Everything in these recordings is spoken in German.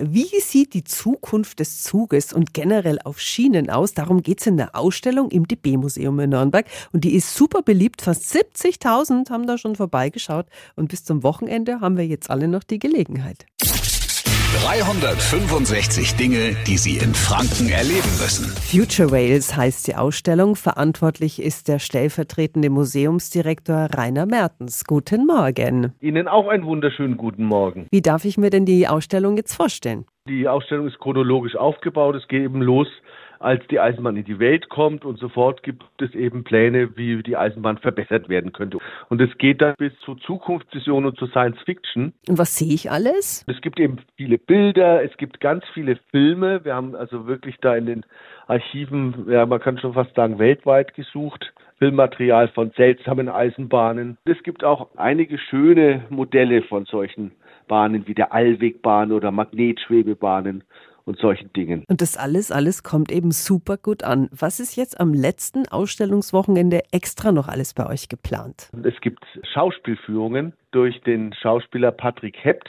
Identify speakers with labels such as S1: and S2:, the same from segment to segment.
S1: Wie sieht die Zukunft des Zuges und generell auf Schienen aus? Darum geht es in der Ausstellung im DB-Museum in Nürnberg. Und die ist super beliebt. Fast 70.000 haben da schon vorbeigeschaut. Und bis zum Wochenende haben wir jetzt alle noch die Gelegenheit.
S2: 365 Dinge, die Sie in Franken erleben müssen.
S1: Future Wales heißt die Ausstellung. Verantwortlich ist der stellvertretende Museumsdirektor Rainer Mertens. Guten Morgen.
S3: Ihnen auch einen wunderschönen guten Morgen.
S1: Wie darf ich mir denn die Ausstellung jetzt vorstellen?
S3: Die Ausstellung ist chronologisch aufgebaut. Es geht eben los als die Eisenbahn in die Welt kommt und sofort gibt es eben Pläne, wie die Eisenbahn verbessert werden könnte. Und es geht dann bis zu Zukunftsvisionen und zu Science Fiction.
S1: Und was sehe ich alles?
S3: Es gibt eben viele Bilder, es gibt ganz viele Filme. Wir haben also wirklich da in den Archiven, ja, man kann schon fast sagen, weltweit gesucht. Filmmaterial von seltsamen Eisenbahnen. Es gibt auch einige schöne Modelle von solchen Bahnen wie der Allwegbahn oder Magnetschwebebahnen und solchen Dingen.
S1: Und das alles, alles kommt eben super gut an. Was ist jetzt am letzten Ausstellungswochenende extra noch alles bei euch geplant?
S3: Es gibt Schauspielführungen durch den Schauspieler Patrick Hept.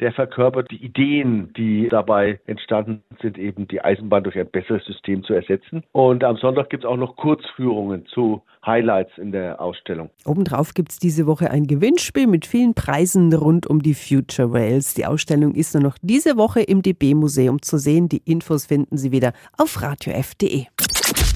S3: Der verkörpert die Ideen, die dabei entstanden sind, eben die Eisenbahn durch ein besseres System zu ersetzen. Und am Sonntag gibt es auch noch Kurzführungen zu Highlights in der Ausstellung.
S1: Obendrauf gibt es diese Woche ein Gewinnspiel mit vielen Preisen rund um die Future Wales. Die Ausstellung ist nur noch diese Woche im DB-Museum zu sehen. Die Infos finden Sie wieder auf radiof.de.